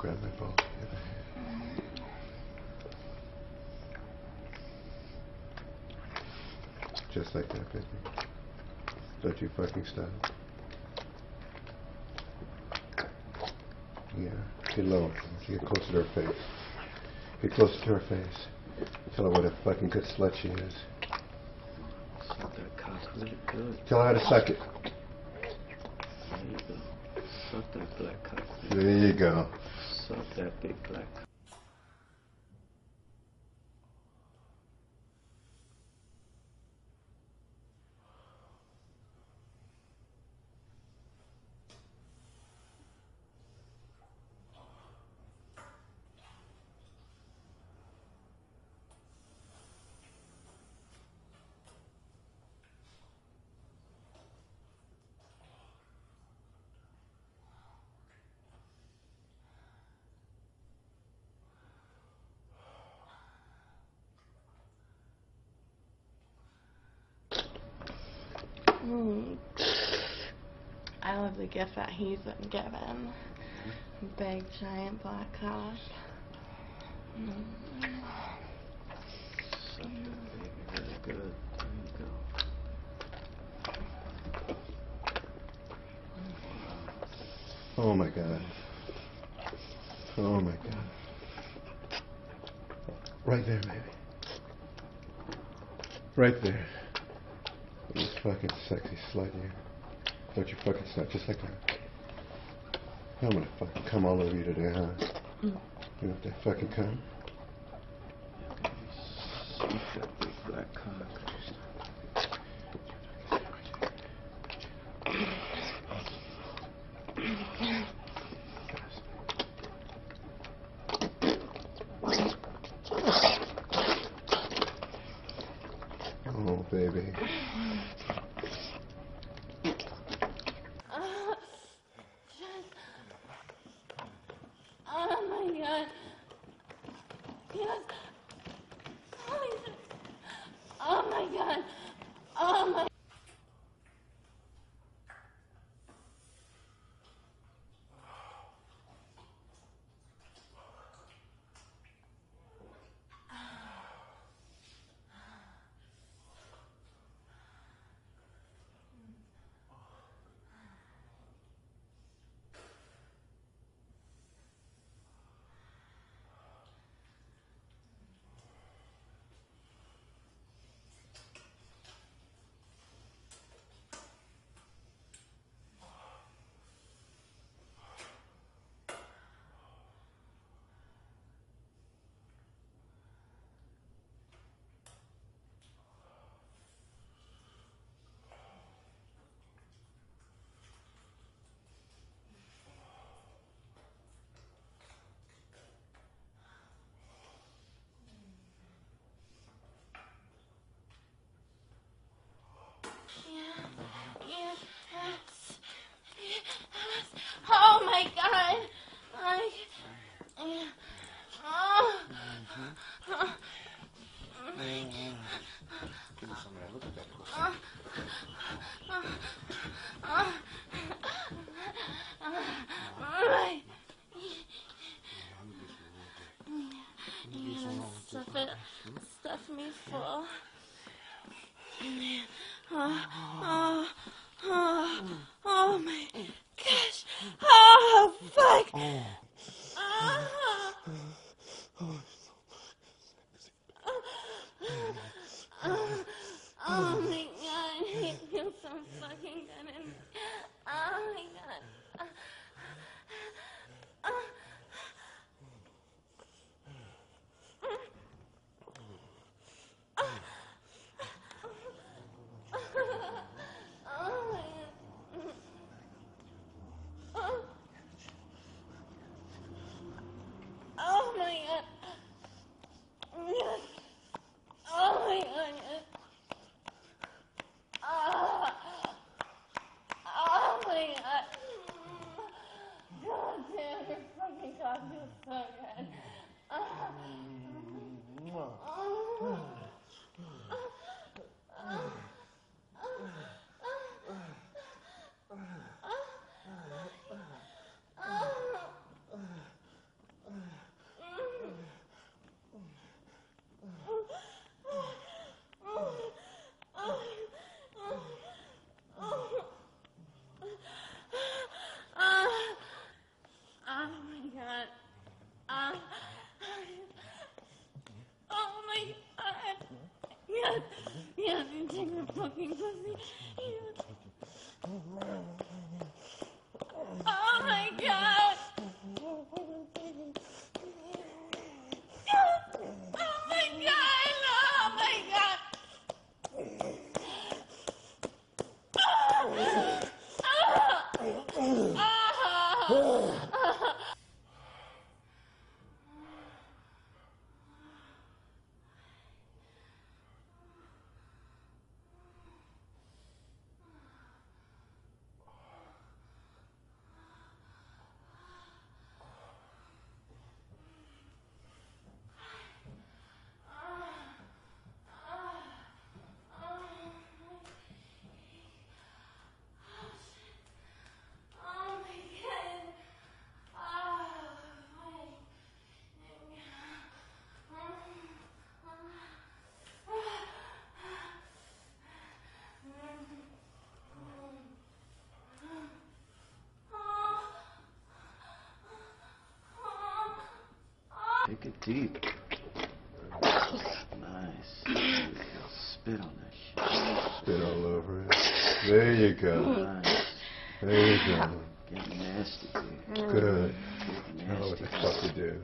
Grab my ball. Just like that, baby. Don't you fucking stop. Yeah. Get low. Get closer to her face. Get closer to her face. Tell her what a fucking good slut she is. Suck that cock really good. Tell her how to suck it. There you go. Suck that black cock. There you go. Suck that big black Mm. I love the gift that he's been given. Big giant black cock. Oh my god. Oh my god. Right there, baby. Right there. You fucking sexy slut, you. Don't you fucking snap just like that. I'm gonna fucking come all over you today, huh? Mm. You want that fucking come? Suck that big black cock. Oh, baby. Ah, Oh my god. Yes. Oh my god. Oh my Yes. Yes. Yes. Oh my god. I, oh. Yeah, stuff it, stuff me full. Oh, oh, oh, oh my gosh. Oh, fuck. Take it deep. Nice. Spit on that shit. Spit all over it. There you go. Nice. There you go. Getting nasty, dude. Good. Getting Now what the fuck to do?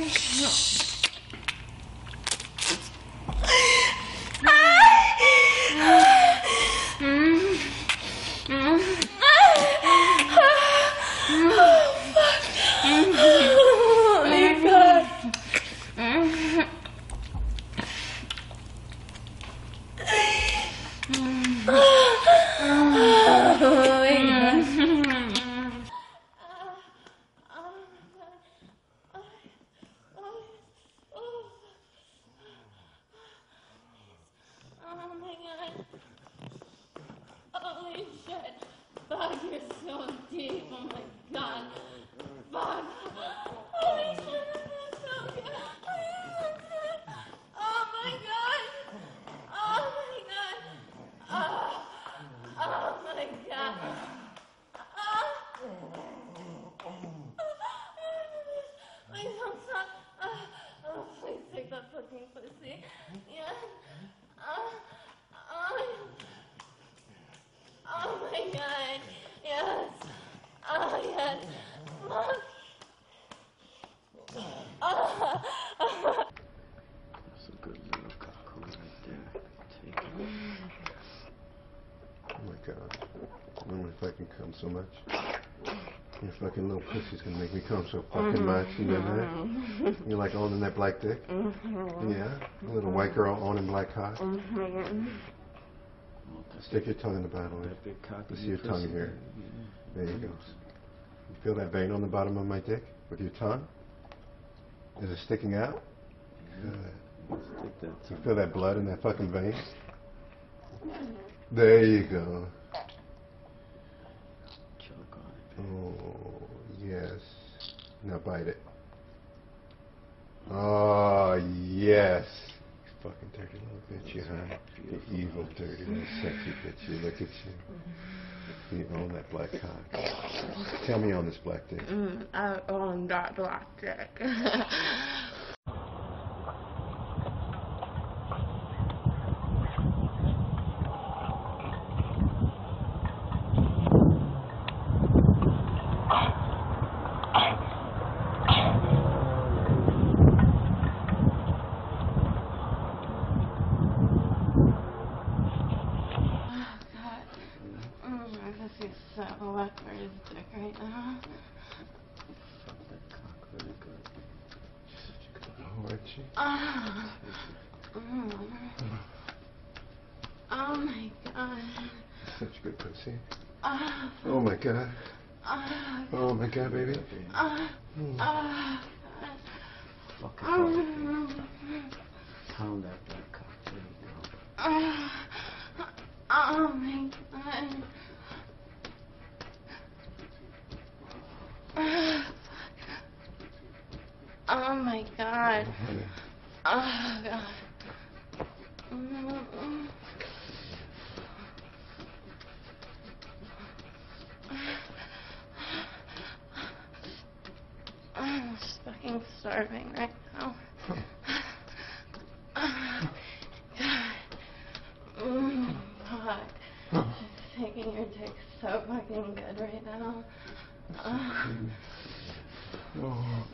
Oh my god. Oh my god. Shit. Fuck, you're so deep. Oh my god. Fuck. Holy shit, this is so good. Oh my god. Oh my god. Oh, oh my god. Oh. My thumbs up. Oh, oh, please take that fucking pussy. Yeah. Oh, oh. Oh my god. Yes. Oh. Oh. That's a good little cocoa right there. Take it. Oh my god. I'm gonna fucking come so much. Your fucking little pussy's gonna make me come so fucking much. You know that? You like owning that black dick? Mm-hmm. Yeah? A little white girl owning black cock? Stick your tongue in the bottle. of it. big cock Let's see your tongue here. There you go. Feel that vein on the bottom of my dick with your tongue? Is it sticking out? Good. You feel that blood in that fucking vein? There you go. Choke on it. Oh, yes. Now bite it. Oh, yes. Fucking dirty bitch, you huh? You evil, dirty sexy bitch. You look at you. You own that black cock. Tell me on this black dick. Mm, I own that black dick. Oh, God. Mm, my pussy's so wet for his dick right now. Fuck that cock really good. Oh, Archie. Ah. Mm. Oh my god. Such a good pussy. Ah. Oh my god. Ah. Oh my god, baby. Ah. Mm. Ah. Fuck it hard. Pound that black cock. There you go. Ah. Oh my god. Ah. Oh my god. Oh starving right now. God. Mm, God. Just taking your dick so fucking good right now. Uh, Oh.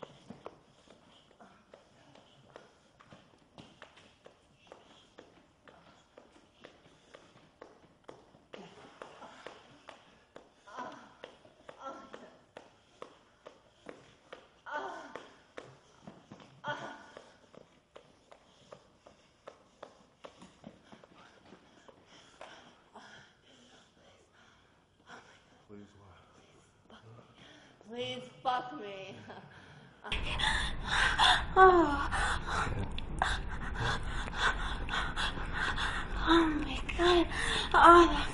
Please fuck me. Oh. Oh my god. Oh, that's Oh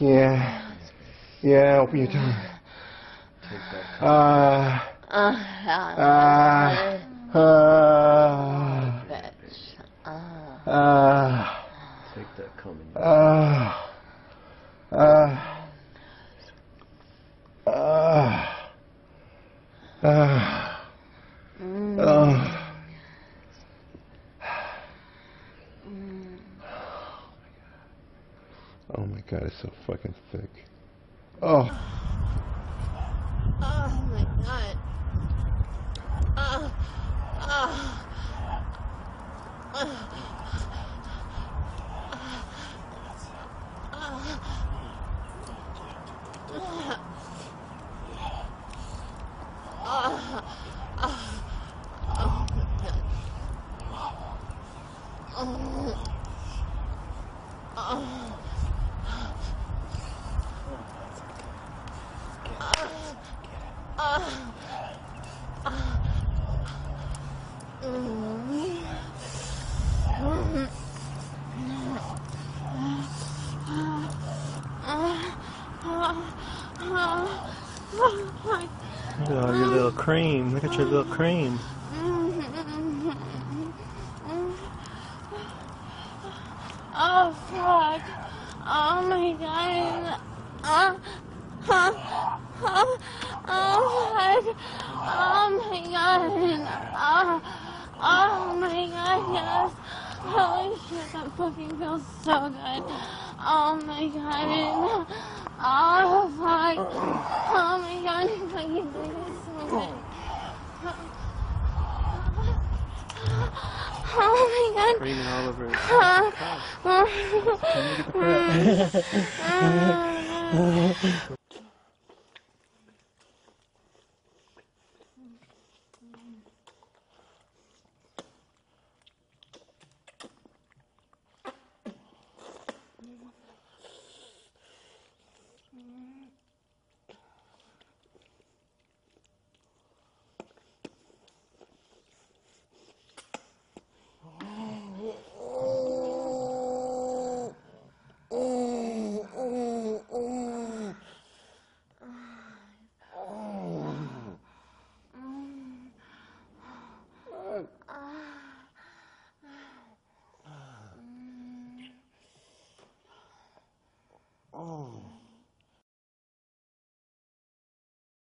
Yeah. Yeah, open your tongue. Take that cock. Ah. Uh, Ah. Ah. bitch. Uh, Ah. Take that coming. Ah. Ah. Ah. Ah. Ah. Oh my god, it's so fucking thick. Oh. oh my god. Oh, oh, oh. Oh, your little cream. Look at your little cream. Shit! That fucking feels so good. Oh my god! Oh fuck! Oh my god! It fucking feels so good. Oh my god! Creaming all over it. Oh.